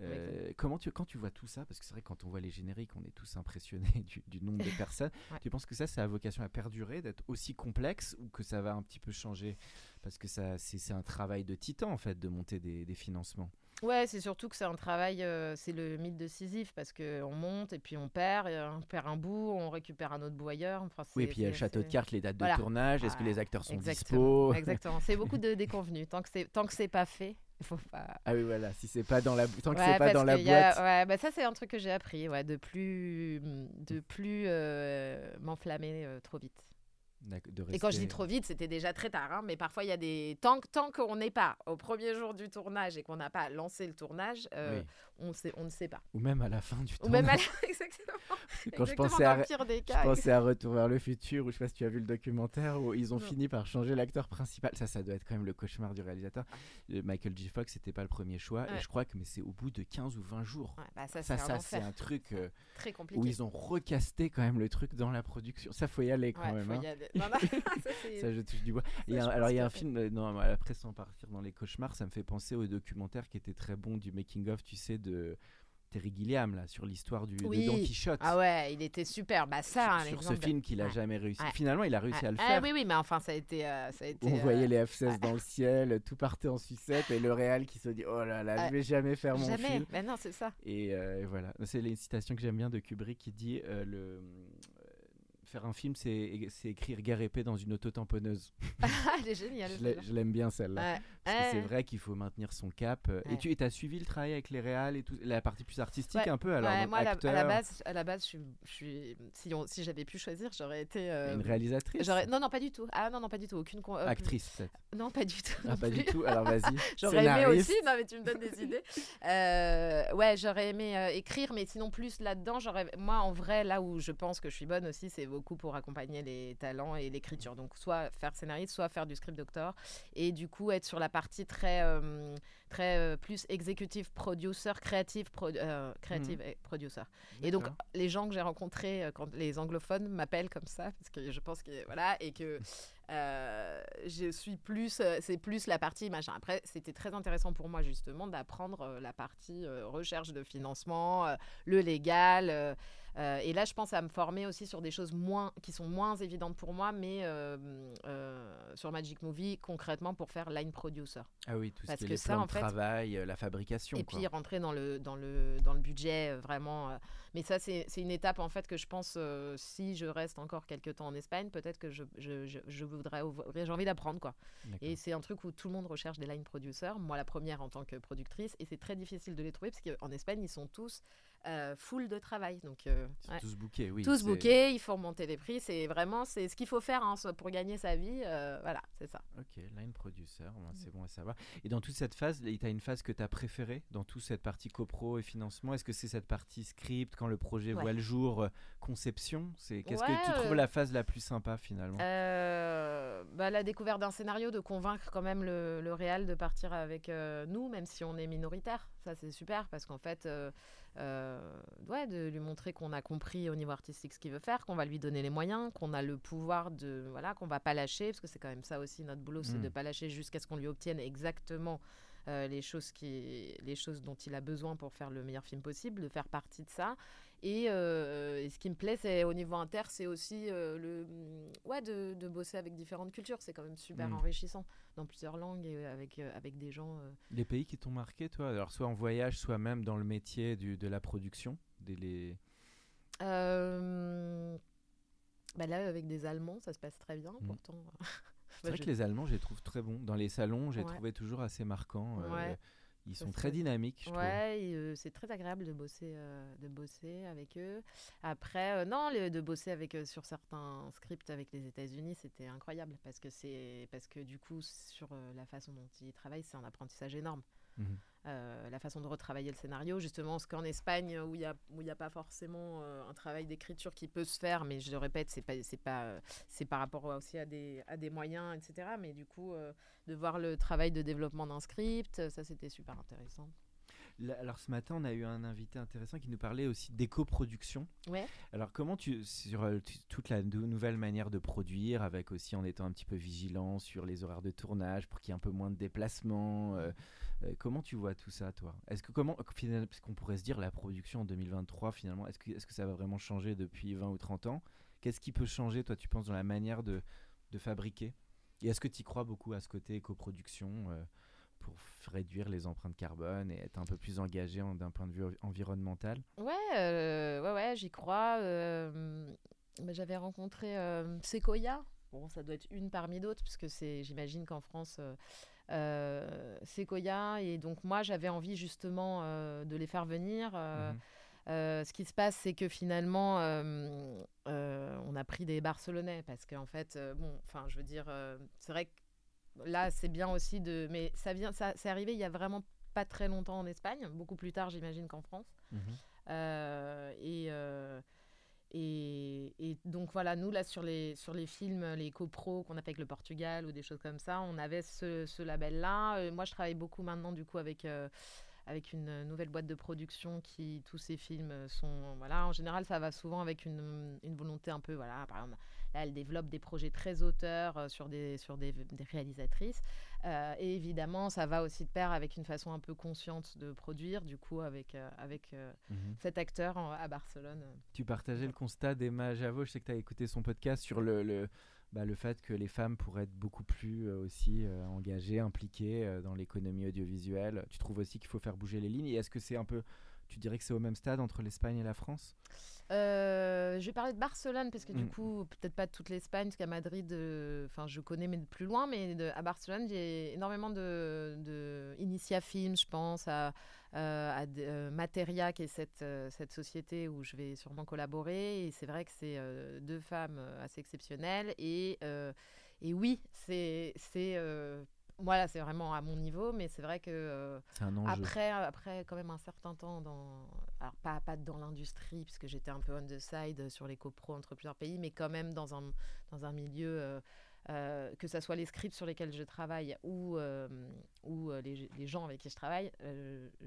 Euh, comment tu, quand tu vois tout ça, parce que c'est vrai que quand on voit les génériques, on est tous impressionnés du, du nombre de personnes. Ouais. Tu penses que ça, ça a vocation à perdurer, d'être aussi complexe, ou que ça va un petit peu changer? Parce que ça, c'est un travail de titan en fait de monter des, des financements. Ouais, c'est surtout que c'est un travail, euh, c'est le mythe de Sisyphe parce qu'on monte et puis on perd, on perd un bout, on récupère un autre bout ailleurs. Enfin, Oui, et puis il y a le château de cartes, les dates Voilà. de tournage, est-ce que les acteurs sont Exactement. dispo? Exactement. C'est beaucoup de déconvenus. Tant que c'est tant que c'est pas fait, faut pas. Ah oui, voilà, si c'est pas dans la, tant que Ouais, c'est pas dans la a- boîte. ouais, bah ça c'est un truc que j'ai appris, ouais, de plus de plus euh, m'enflammer euh, trop vite. Et quand je dis trop vite, c'était déjà très tard, hein, mais parfois il y a des tant tant qu'on n'est pas au premier jour du tournage et qu'on n'a pas lancé le tournage, euh, Oui. on sait on ne sait pas. Ou même à la fin du Ou même à tournage. la- exactement. Quand je pensais à, des je cas. pensais à Retour vers le futur, ou je sais pas si tu as vu le documentaire, où ils ont Non. fini par changer l'acteur principal. Ça, ça doit être quand même le cauchemar du réalisateur. Euh, Michael J. Fox, c'était pas le premier choix. Et je crois que mais c'est au bout de 15 ou 20 jours. Ouais, bah ça, ça, c'est un ça truc euh, très compliqué. où ils ont recasté quand même le truc dans la production. Ça, faut y aller quand Ouais, même. faut hein. y aller. Non, non, ça, je touche du bois. Y a un- alors, il y a un film, euh, non, après, sans partir dans les cauchemars, ça me fait penser au documentaire qui était très bon du making-of, tu sais, de, Terry Gilliam là sur l'histoire du Oui. de Don Quichotte. Ah ouais, il était super. Bah ça, sur, un sur ce de- film qu'il a Ouais. jamais réussi. Ouais. Finalement, il a réussi Ouais. à le Ah faire. oui, oui, mais enfin, ça a été. euh, ça a été On euh, voyait les F-16 dans le ciel, tout partait en sucette et le réal qui se dit oh là là, je vais jamais faire mon Jamais. film. Mais non, c'est ça. Et euh, voilà, c'est les citations que j'aime bien de Kubrick qui dit euh, le euh, faire un film, c'est écrire guerre épée dans une auto-tamponneuse. Elle est géniale. Je l'aime bien celle-là. Ouais. Parce que c'est vrai qu'il faut maintenir son cap. Et tu as suivi le travail avec les réals et tout, la partie plus artistique un peu alors donc moi, à la, à acteur, la base, à la base, je suis, je suis- si, si j'avais pu choisir, j'aurais été. euh, une réalisatrice, non, non, pas du tout. Ah non, non, pas du tout. Aucune. con- actrice. Non, pas du tout. Ah pas du tout. Alors vas-y. J'aurais aimé aussi, non mais tu me donnes des idées. Euh, ouais, j'aurais aimé euh, écrire, mais sinon plus là-dedans, j'aurais. Moi, en vrai, là où je pense que je suis bonne aussi, c'est beaucoup pour accompagner les talents et l'écriture. Donc, soit faire scénariste, soit faire du script doctor, et du coup être sur la partie très, euh, très euh, plus executive producer, créative, pro- euh, créative et producer. Et donc, les gens que j'ai rencontrés, quand les anglophones m'appellent comme ça, parce que je pense que voilà, et que euh, je suis plus, c'est plus la partie machin. Après, c'était très intéressant pour moi justement d'apprendre la partie euh, recherche de financement, euh, le légal. Euh, et là, je pense à me former aussi sur des choses moins, qui sont moins évidentes pour moi, mais euh, euh, sur Magic Movie, concrètement pour faire line producer. Ah oui, tout ce Parce qui est ça, plans en fait- travail, la fabrication. Et quoi. puis rentrer dans le, dans le, dans le budget, vraiment. Mais ça, c'est une étape, en fait, que je pense, si je reste encore quelques temps en Espagne, peut-être que je, je, je, je voudrais j'ai envie d'apprendre, quoi. Et c'est un truc où tout le monde recherche des line producers, moi la première en tant que productrice, et c'est très difficile de les trouver, parce qu'en Espagne, ils sont tous euh, full de travail. Donc, euh, ouais. tous bookés, oui. tous bookés, il faut remonter les prix, c'est vraiment c'est ce qu'il faut faire hein, pour gagner sa vie. euh, voilà, c'est ça. Ok, line producer, c'est bon à savoir. Et dans toute cette phase, tu as une phase que tu as préférée dans toute cette partie copro et financement Est-ce que c'est cette partie script, quand le projet Ouais. voit le jour, euh, conception? C'est Qu'est-ce Ouais, que tu trouves la phase la plus sympa finalement? Bah, la découverte d'un scénario, de convaincre quand même le, le réal de partir avec nous, même si on est minoritaire. Ça, c'est super parce qu'en fait, ouais, de lui montrer qu'on a compris au niveau artistique ce qu'il veut faire, qu'on va lui donner les moyens, qu'on a le pouvoir de. Voilà, qu'on va pas lâcher, parce que c'est quand même ça aussi notre boulot, c'est de pas lâcher jusqu'à ce qu'on lui obtienne exactement. Euh, les, choses qui, les choses dont il a besoin pour faire le meilleur film possible, de faire partie de ça. Et, euh, et ce qui me plaît, c'est au niveau inter, c'est aussi euh, le, mm, ouais, de, de bosser avec différentes cultures. C'est quand même super Mm. enrichissant dans plusieurs langues et avec, avec des gens. Les pays qui t'ont marqué, toi Alors, soit en voyage, soit même dans le métier du, de la production des, les... Euh, bah là, avec des Allemands, ça se passe très bien. Mm. Pourtant, C'est Bah, vrai je- que les Allemands, je les trouve très bons. Dans les salons, j'ai Ouais. trouvé toujours assez marquants. euh. Ils sont très dynamiques, je. Ouais, euh, c'est très agréable de bosser, euh, de bosser avec eux. Après, euh, non, le- de bosser avec sur certains scripts avec les États-Unis, c'était incroyable parce que c'est parce que du coup, sur la façon dont ils travaillent, c'est un apprentissage énorme. Mhm. Euh, la façon de retravailler le scénario, justement, parce qu'en Espagne, où il n'y a, a pas forcément euh, un travail d'écriture qui peut se faire, mais je le répète, c'est euh, par rapport aussi à des, à des moyens, etc. Mais du coup, de voir le travail de développement d'un script, ça c'était super intéressant. Alors ce matin, on a eu un invité intéressant qui nous parlait aussi d'éco-production. Ouais. Alors comment tu sur euh, toute la nou- nouvelle manière de produire, avec aussi en étant un petit peu vigilant sur les horaires de tournage pour qu'il y ait un peu moins de déplacements. euh, euh, comment tu vois tout ça, toi? Est-ce que comment parce qu'on pourrait se dire la production en 2023 finalement, est-ce que est-ce que ça va vraiment changer depuis 20 ou 30 ans? Qu'est-ce qui peut changer, toi, tu penses, dans la manière de, de fabriquer? Et est-ce que tu y crois beaucoup à ce côté éco-production euh, pour réduire les empreintes carbone et être un peu plus engagé en- d'un point de vue envi- environnemental Ouais, euh, ouais, ouais, j'y crois. euh, bah, J'avais rencontré euh, Sequoia. Bon, ça doit être une parmi d'autres, puisque c'est, j'imagine qu'en France, Sequoia. Et donc, moi, j'avais envie justement de les faire venir. Mhm. euh, ce qui se passe, c'est que finalement, euh, euh, on a pris des Barcelonais parce qu'en fait, bon, enfin, je veux dire, c'est vrai que là, c'est bien aussi de, mais ça vient, ça, c'est arrivé il y a vraiment pas très longtemps en Espagne, beaucoup plus tard, j'imagine qu'en France. Mhm. Euh, et, euh, et, et donc voilà, nous là sur les, sur les films, les copros qu'on a fait avec le Portugal ou des choses comme ça, on avait ce, ce label-là. Euh, moi, je travaille beaucoup maintenant du coup avec, avec une nouvelle boîte de production qui, tous ces films sont, voilà, en général, ça va souvent avec une, une volonté un peu, voilà, par exemple, là, elle développe des projets très auteurs sur, des, sur des, des réalisatrices. et évidemment, ça va aussi de pair avec une façon un peu consciente de produire, du coup, avec, avec mhm. cet acteur à Barcelone. Tu partageais le constat d'Emma Javot, je sais que tu as écouté son podcast sur le, le bah, le fait que les femmes pourraient être beaucoup plus euh, aussi euh, engagées, impliquées euh, dans l'économie audiovisuelle. Tu trouves aussi qu'il faut faire bouger les lignes Et est-ce que c'est un peu, tu dirais que c'est au même stade entre l'Espagne et la France? Je vais parler de Barcelone parce que du mm. coup, peut-être pas toute l'Espagne, parce qu'à Madrid, enfin, je connais mais de plus loin, mais à Barcelone, j'ai énormément de, de Initia Films, je pense, à, euh, à euh, Materia, qui est cette, euh, cette société où je vais sûrement collaborer. Et c'est vrai que c'est deux femmes assez exceptionnelles. Et, et oui, c'est voilà, c'est vraiment à mon niveau, mais c'est vrai que après, après quand même un certain temps dans, alors pas, pas dans l'industrie, puisque j'étais un peu on the side sur les copros entre plusieurs pays, mais quand même dans un, dans un milieu euh, que ce soit les scripts sur lesquels je travaille ou, euh, ou euh, les, les, gens avec qui je travaille,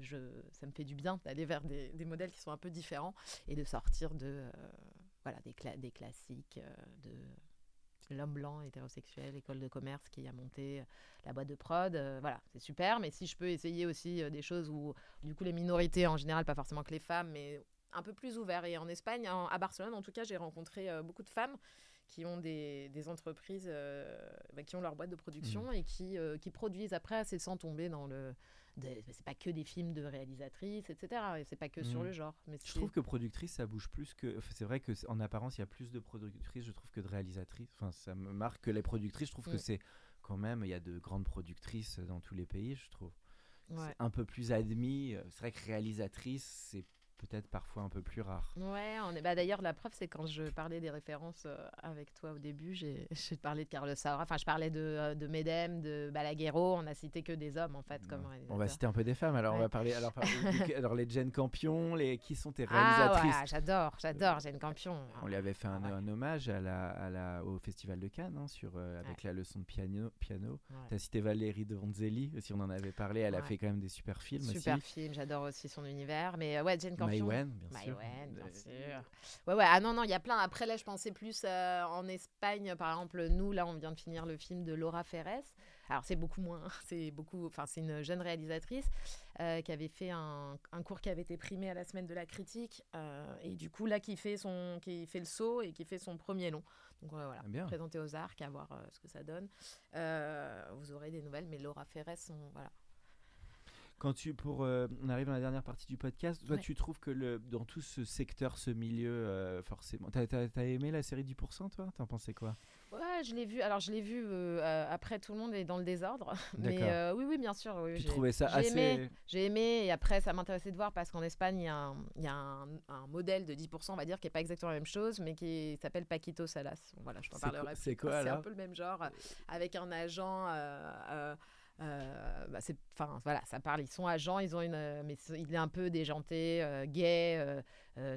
je, ça me fait du bien d'aller vers des, des, modèles qui sont un peu différents et de sortir de voilà, des, des classiques de l'homme blanc hétérosexuel, école de commerce qui a monté la boîte de prod. voilà, c'est super, mais si je peux essayer aussi des choses où, du coup, les minorités en général, pas forcément que les femmes, mais un peu plus ouverts. Et en Espagne, à Barcelone, en tout cas, j'ai rencontré beaucoup de femmes qui ont des, des entreprises euh, bah, qui ont leur boîte de production mmh. et qui, euh, qui produisent après, c'est sans tomber dans le. C'est pas que des films de réalisatrices, etc. Et c'est pas que sur mmh. le genre. Mais je trouve que productrice, ça bouge plus que. c'est vrai que en apparence, il y a plus de productrices, je trouve, que de réalisatrices. Enfin, ça me marque que les productrices, je trouve que mmh. c'est quand même, il y a de grandes productrices dans tous les pays, je trouve. C'est un peu plus admis. C'est vrai que réalisatrice, c'est peut-être parfois un peu plus rare. Ouais, on est... bah, d'ailleurs, la preuve, c'est quand je parlais des références euh, avec toi au début, j'ai parlé de Carlos Saura, enfin, je parlais de, euh, de Medem, de Balaguerro, on a cité que des hommes, en fait. Comme on va citer un peu des femmes, alors on va parler, alors, alors les Jane Campion, les... qui sont tes réalisatrices Ah ouais, j'adore, j'adore Jane Campion. On lui avait fait un, ah un hommage à la, à la, au Festival de Cannes, hein, sur, euh, avec la leçon de piano. piano. Tu as cité Valérie de Vonzelli, si on en avait parlé, elle a fait quand même des super films super films, j'adore aussi son univers, mais ouais, Jane Campion. Maïwen, bien sûr. bien sûr. Ouais, ouais. Ah non, non, il y a plein. Après, là, je pensais plus euh, en Espagne, par exemple. Nous, là, on vient de finir le film de Laura Ferres. Alors, c'est beaucoup moins. C'est beaucoup. Enfin, c'est une jeune réalisatrice euh, qui avait fait un, un, cours qui avait été primé à la semaine de la critique. Euh, et du coup, là, qui fait, son, qui fait le saut et qui fait son premier long. Donc, voilà. Ah, présenté aux arcs, à voir ce que ça donne. vous aurez des nouvelles, mais Laura Ferres, on, voilà quand tu, pour, euh, on arrive dans la dernière partie du podcast, toi, tu trouves que le, dans tout ce secteur, ce milieu, euh, forcément, t'as as, aimé la série 10%, toi? T'en pensais quoi? Ouais, je l'ai vu. Alors, je l'ai vu euh, après, tout le monde est dans le désordre. Mais oui, oui, bien sûr. Oui, tu trouvais ça assez. Aimé, j'ai aimé, et après, ça m'intéressait de voir parce qu'en Espagne, il y a, un, y a un, un, modèle de 10%, on va dire, qui n'est pas exactement la même chose, mais qui s'appelle Paquito Salas. Voilà, je t'en parlerai. C'est quoi, C'est un peu le même genre, avec un agent. Euh, bah enfin voilà, ça parle. Ils sont agents, ils ont une, euh, mais il est un peu déjanté, euh, gay,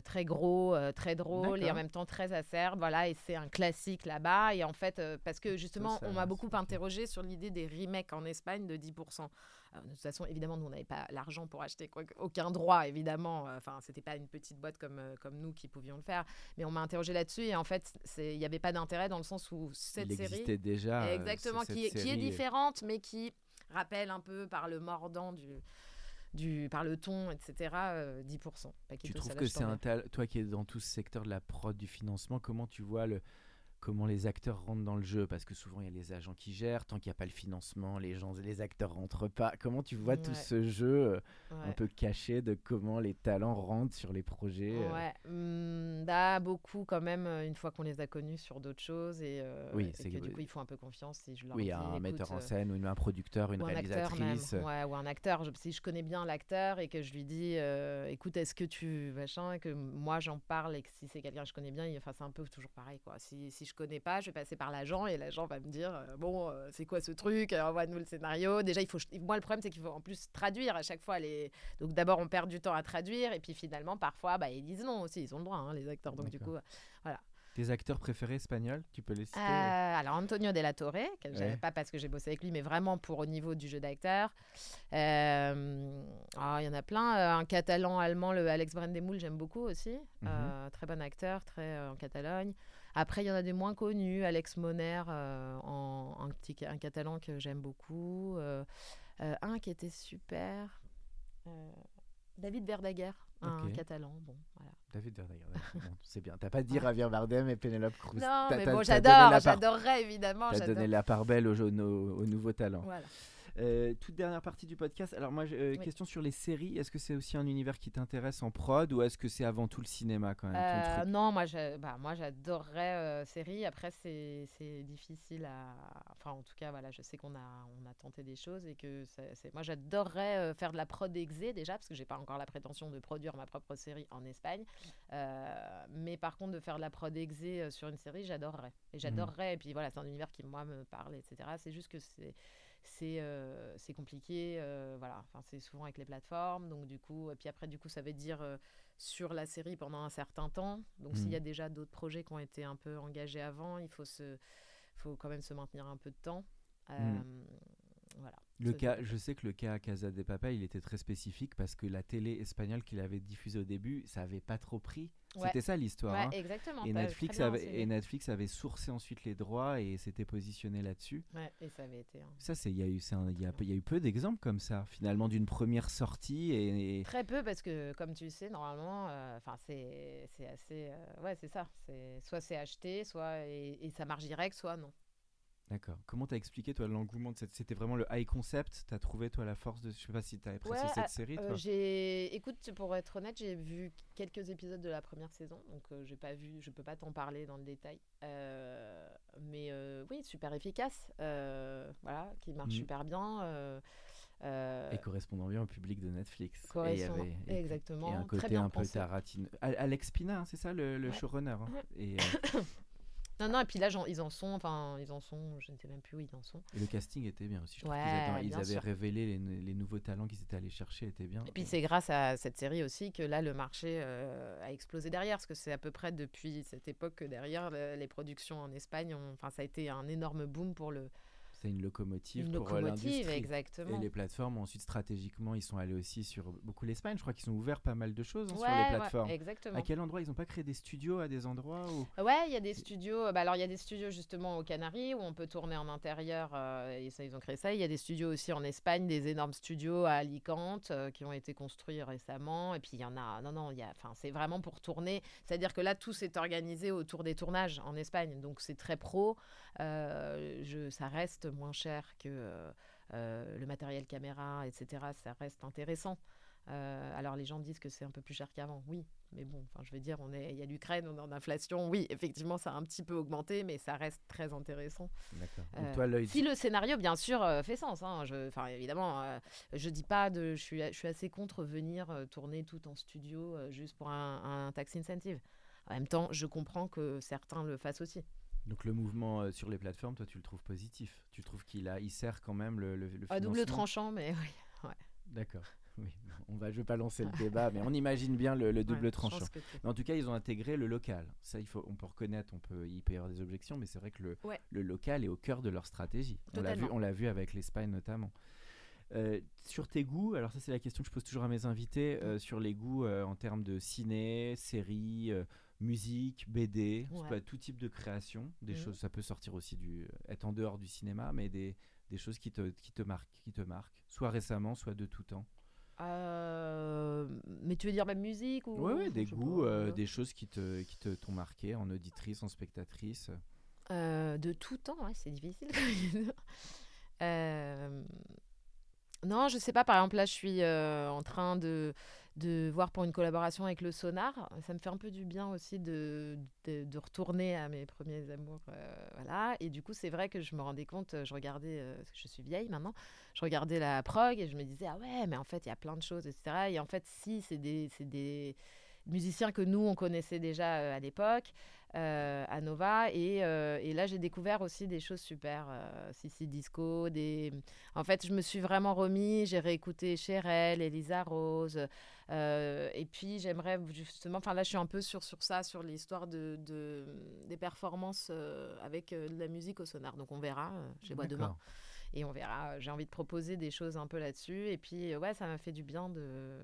très gros, très drôle et en même temps très acerbe. Voilà, et c'est un classique là-bas. Et en fait, parce que justement, on m'a beaucoup interrogé sur l'idée des remakes en Espagne de 10%. de toute façon, évidemment, nous, on n'avait pas l'argent pour acheter quoi, aucun droit, évidemment. Enfin, c'était pas une petite boîte comme, comme nous qui pouvions le faire. Mais on m'a interrogé là-dessus et en fait, il n'y avait pas d'intérêt dans le sens où cette il série. déjà. Exactement, qui, qui, est différente, mais qui rappelle un peu par le mordant du, du, par le ton, etc., 10%. Euh, tu trouves que c'est un toi qui es dans tout ce secteur de la prod, du financement, comment tu vois le, comment les acteurs rentrent dans le jeu parce que souvent il y a les agents qui gèrent tant qu'il n'y a pas le financement les gens les acteurs rentrent pas. Comment tu vois tout ce jeu euh, un peu caché de comment les talents rentrent sur les projets euh ouais mmh, bah, beaucoup quand même euh, une fois qu'on les a connus sur d'autres choses et, oui, c'est que, du coup ils font un peu confiance si je leur oui un metteur en scène ou un producteur une réalisatrice ouais, ou un acteur. Si je connais bien l'acteur et que je lui dis écoute est-ce que tu machin et que moi j'en parle et que si c'est quelqu'un que je connais bien enfin c'est un peu toujours pareil quoi. Si, si je connais pas, je vais passer par l'agent et l'agent va me dire euh, bon, euh, c'est quoi ce truc? Envoie-nous le scénario. Déjà, il faut. Moi, le problème, c'est qu'il faut en plus traduire à chaque fois. Les... Donc, d'abord, on perd du temps à traduire et puis finalement, parfois, bah, ils disent non aussi. Ils ont le droit, hein, les acteurs. Donc, du coup, voilà. Tes acteurs préférés espagnols, tu peux les citer? Euh, Alors Antonio de la Torre, que ouais. pas parce que j'ai bossé avec lui, mais vraiment pour au niveau du jeu d'acteur. oh, il y en a plein. un catalan allemand, le Alex Brandemoul, j'aime beaucoup aussi. Mhm. très bon acteur, très en Catalogne. Après, il y en a des moins connus. Alex Moner, en, un, petit, un catalan que j'aime beaucoup. un qui était super. David Verdaguer, un catalan. Bon, voilà. David Verdaguer, c'est bien. T'as pas dit Javier Bardem et Penelope Cruz. Non, mais bon, j'adore, j'adorerais évidemment. T'as donné la part belle aux, aux, aux nouveaux talents. Voilà. Euh, toute dernière partie du podcast. Alors moi, euh, question sur les séries. Est-ce que c'est aussi un univers qui t'intéresse en prod ou est-ce que c'est avant tout le cinéma quand même euh, Non, moi, bah, moi j'adorerais séries. Après, c'est difficile à. Enfin, en tout cas, voilà, je sais qu'on a, on a tenté des choses et que c'est. Moi, j'adorerais faire de la prod exé déjà parce que j'ai pas encore la prétention de produire ma propre série en Espagne. mais par contre, de faire de la prod exé sur une série, j'adorerais. Et mmh. j'adorerais. Et puis voilà, c'est un univers qui moi me parle, etc. C'est juste que c'est c'est euh, compliqué. Euh, voilà, enfin, c'est souvent avec les plateformes. Donc, du coup, et puis après, du coup, ça veut dire euh, sur la série pendant un certain temps. Donc, s'il y a hmm. déjà d'autres projets qui ont été un peu engagés avant, il faut, se, faut quand même se maintenir un peu de temps. Hmm. Voilà. Le cas, je sais que le cas Casa de Papa, il était très spécifique parce que la télé espagnole qu'il avait diffusée au début, ça avait pas trop pris. C'était ça l'histoire. Ouais, hein. exactement. Et Netflix, avait, et Netflix avait sourcé ensuite les droits et s'était positionné là-dessus. Ouais, et ça avait été. Ça, c'est il y a eu, il y, a, y a eu peu d'exemples comme ça, finalement, d'une première sortie et, Très peu parce que, comme tu le sais, normalement, euh, enfin, c'est, c'est assez, euh, ouais, c'est ça. C'est soit c'est acheté, soit et, et ça marche direct, soit non. D'accord. Comment t'as expliqué toi l'engouement de cette C'était vraiment le high concept? T'as trouvé toi la force de Je sais pas si t'as apprécié cette série. Euh, j'ai, écoute, pour être honnête, j'ai vu quelques épisodes de la première saison, donc euh, j'ai pas vu, je peux pas t'en parler dans le détail. Euh, mais oui, super efficace, voilà, qui marche mm. super bien. et correspondant bien au public de Netflix. Correspondant, exactement. Et un côté un peu taratine. Alex Pina, hein, c'est ça le, showrunner. Hein? Et Non, non, et puis là, ils en sont, enfin, ils en sont, je ne sais même plus où ils en sont. Et le casting était bien aussi. Je ouais, ils avaient, révélé les, nouveaux talents qu'ils étaient allés chercher, était bien. Et puis c'est grâce à cette série aussi que là, le marché euh, a explosé derrière, parce que c'est à peu près depuis cette époque que derrière, les productions en Espagne, enfin, ça a été un énorme boom pour le, une locomotive une pour euh, locomotive, exactement. Et les plateformes, ensuite, stratégiquement, ils sont allés aussi sur beaucoup l'Espagne. Je crois qu'ils ont ouvert pas mal de choses hein, sur les plateformes. exactement. À quel endroit? Ils n'ont pas créé des studios à des endroits où... Ouais, il y a des studios. Bah, alors, il y a des studios justement aux Canaries où on peut tourner en intérieur. Euh, et ça, ils ont créé ça. Il y a des studios aussi en Espagne, des énormes studios à Alicante euh, qui ont été construits récemment. Et puis, il y en a. Non, non, il y a. Enfin, c'est vraiment pour tourner. C'est-à-dire que là, tout s'est organisé autour des tournages en Espagne. Donc, c'est très pro. je, ça reste moins cher que euh, euh, le matériel caméra, etc., ça reste intéressant. Euh, alors les gens disent que c'est un peu plus cher qu'avant, oui, mais bon, enfin je veux dire, on est, il y a l'Ukraine, on est en inflation, oui, effectivement ça a un petit peu augmenté, mais ça reste très intéressant. si le scénario bien sûr fait sens, hein, enfin évidemment, je dis pas de, je suis, je suis assez contre venir tourner tout en studio juste pour un, un tax incentive. En même temps, je comprends que certains le fassent aussi. Donc le mouvement euh, sur les plateformes, toi, tu le trouves positif Tu trouves qu'il a, il sert quand même le, le, À double tranchant, mais oui. Ouais. D'accord. Oui, on va, je vais pas lancer le débat, mais on imagine bien le, double tranchant. en tout cas, ils ont intégré le local. Ça, il faut, on peut reconnaître, on peut, y peut y avoir des objections, mais c'est vrai que le, le local est au cœur de leur stratégie. On l'a vu, vu avec l'Espagne notamment. Euh, sur tes goûts, alors ça c'est la question que je pose toujours à mes invités, euh, sur les goûts en termes de ciné, séries, musique, BD, tout type de création, des mmh. choses, ça peut sortir aussi du, être en dehors du cinéma, mais des, des choses qui te, qui te marquent, qui te marquent, soit récemment, soit de tout temps. Euh, mais tu veux dire même musique ou Oui, des goûts, euh, des choses qui te qui te t'ont marqué en auditrice, en spectatrice. Euh, de tout temps, c'est difficile. non, je sais pas. Par exemple, là, je suis en train de de voir pour une collaboration avec le sonar. Ça me fait un peu du bien aussi de, de, retourner à mes premiers amours. Euh, voilà. Et du coup, c'est vrai que je me rendais compte, je regardais, euh, parce que je suis vieille maintenant, je regardais la prog et je me disais, ah ouais, mais en fait, il y a plein de choses, etc. Et en fait, si, c'est des, des musiciens que nous, on connaissait déjà euh, à l'époque. Euh, à Nova. Euh, et, là, j'ai découvert aussi des choses super. Sissi euh, Disco. Des... En fait, je me suis vraiment remis. J'ai réécouté Cherelle, Elisa Rose. et puis, j'aimerais justement. Enfin, là, je suis un peu sur, sur ça, sur l'histoire de, des performances avec de la musique au sonar. Donc, on verra. je les vois demain. Et on verra. J'ai envie de proposer des choses un peu là-dessus. Et puis, ouais, ça m'a fait du bien de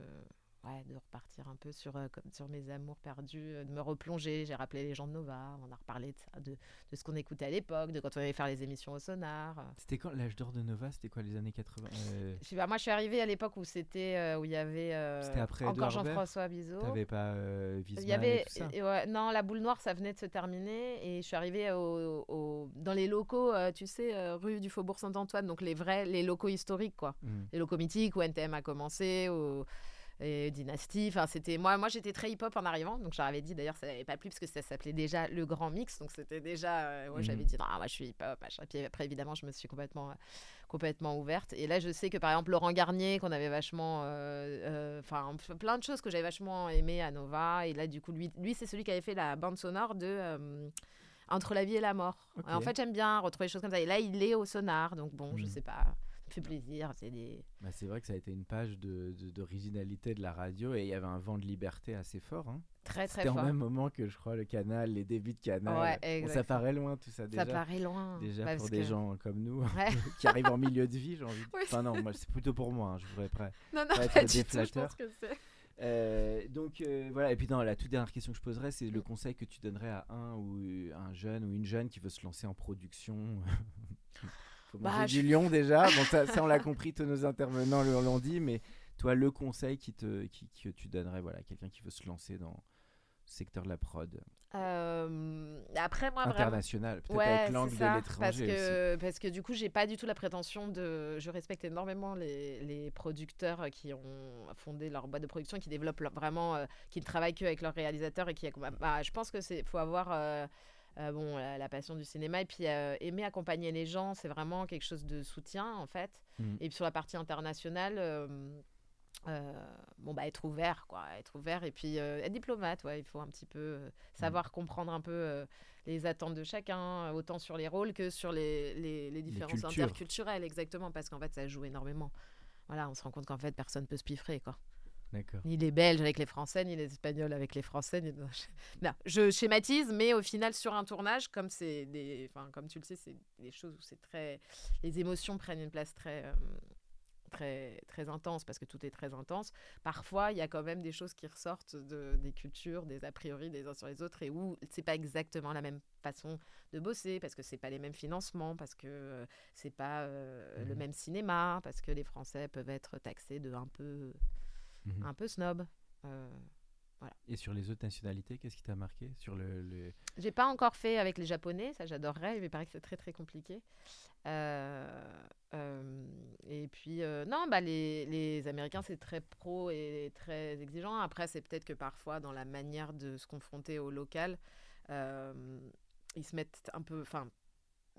ouais, de repartir un peu sur, euh, comme sur mes amours perdus, euh, de me replonger. J'ai rappelé les gens de Nova, on a reparlé de ça, de, de ce qu'on écoutait à l'époque, de quand on allait faire les émissions au sonar. C'était quand l'âge d'or de Nova? C'était quoi les années 80 euh, Je moi, je suis arrivée à l'époque où c'était euh, où il y avait euh, après encore Jean-François Bizot. T'avais pas euh, Il y avait et tout ça? et ouais, non la boule noire ça venait de se terminer et je suis arrivée au, au- dans les locaux euh, tu sais euh, rue du Faubourg Saint-Antoine donc les vrais les locaux historiques quoi Mm. les locaux mythiques où NTM a commencé où et Dynasty, enfin c'était moi, moi j'étais très hip-hop en arrivant, donc j'avais dit d'ailleurs ça n'avait pas plu parce que ça s'appelait déjà le Grand Mix, donc c'était déjà, euh, ouais, j'avais Mhm. dit non moi je suis hip-hop, puis après évidemment je me suis complètement, euh, complètement ouverte, et là je sais que par exemple Laurent Garnier qu'on avait vachement, euh, euh, enfin plein de choses que j'avais vachement aimé à Nova, et là du coup lui, lui c'est celui qui avait fait la bande sonore de Entre la vie et la mort. Ok. En fait j'aime bien retrouver des choses comme ça, et là il est au sonar, donc bon je Mhm. sais pas, fait plaisir, c'est des... Bah, c'est vrai que ça a été une page de- de- d'originalité de, la radio et il y avait un vent de liberté assez fort. Hein. Très très C'était en même moment que je crois le canal, les débuts de canal. Ouais, Bon, ça paraît loin tout ça déjà. Ça paraît loin. Déjà Bah, pour des que- gens comme nous Ouais. qui arrivent en milieu de vie, j'ai envie de... Oui, Enfin non, moi c'est plutôt pour moi, hein, je voudrais prêt. Non, non, pas être pas du tout, je déflatteur. pense que c'est... Euh, donc euh, voilà, et puis non, la toute dernière question que je poserais, c'est le conseil que tu donnerais à un ou un jeune ou une jeune qui veut se lancer en production. Faut Bah, je- du lion déjà, bon ça, ça, on l'a compris, tous nos intervenants l'ont dit, mais toi le conseil qui te, qui, que tu donnerais voilà, à quelqu'un qui veut se lancer dans le secteur de la prod? Euh, après, moi, vraiment... international, peut-être Ouais, avec l'angle de parce l'étranger aussi. que, parce que du coup, j'ai pas du tout la prétention de. Je respecte énormément les, les producteurs qui ont fondé leur boîte de production, qui développent leur- vraiment, euh, qui ne travaillent que avec leurs réalisateurs et qui. Bah, je pense que c'est faut avoir. euh, euh, bon, la, la passion du cinéma et puis euh, aimer accompagner les gens, c'est vraiment quelque chose de soutien en fait. Mm. Et puis sur la partie internationale, euh, bon bah être ouvert quoi, être ouvert et puis être diplomate, ouais, il faut un petit peu euh, savoir comprendre un peu les attentes de chacun, autant sur les rôles que sur les, les, les différences interculturelles, exactement, parce qu'en fait ça joue énormément. Voilà, on se rend compte qu'en fait personne peut se piffrer quoi. Ni les Belges avec les Français, ni les Espagnols avec les Français. Ni... Non, je schématise, mais au final, sur un tournage, comme c'est des, enfin, comme tu le sais, c'est des choses où c'est très, les émotions prennent une place très, euh, très, très intense parce que tout est très intense. Parfois, il y a quand même des choses qui ressortent de, des cultures, des a priori des uns sur les autres, et où c'est pas exactement la même façon de bosser parce que c'est pas les mêmes financements, parce que euh, c'est pas euh, le Mhm. même cinéma, parce que les Français peuvent être taxés de un peu Mhm. un peu snob. Euh, Et sur les autres nationalités, qu'est-ce qui t'a marqué sur le, le- j'ai pas encore fait avec les Japonais, ça j'adorerais, mais il paraît que c'est très très compliqué. Euh, euh, et puis, euh, non, bah, les, les Américains c'est très pro et très exigeant. Après, c'est peut-être que parfois, dans la manière de se confronter au local, euh, ils se mettent un peu. Enfin,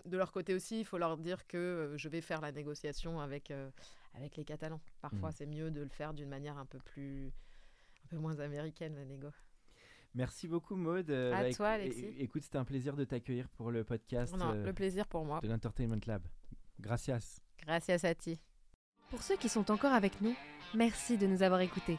de leur côté aussi, il faut leur dire que je vais faire la négociation avec, euh, avec les Catalans. Parfois, Mhm. c'est mieux de le faire d'une manière un peu plus. un peu moins américaine, la négo. Merci beaucoup Maud. Euh, À écou- toi, Alexis. Écoute, c'était un plaisir de t'accueillir pour le podcast Non, euh, le plaisir pour moi. de l'Entertainment Lab. Gracias. Gracias a ti. Pour ceux qui sont encore avec nous, merci de nous avoir écoutés.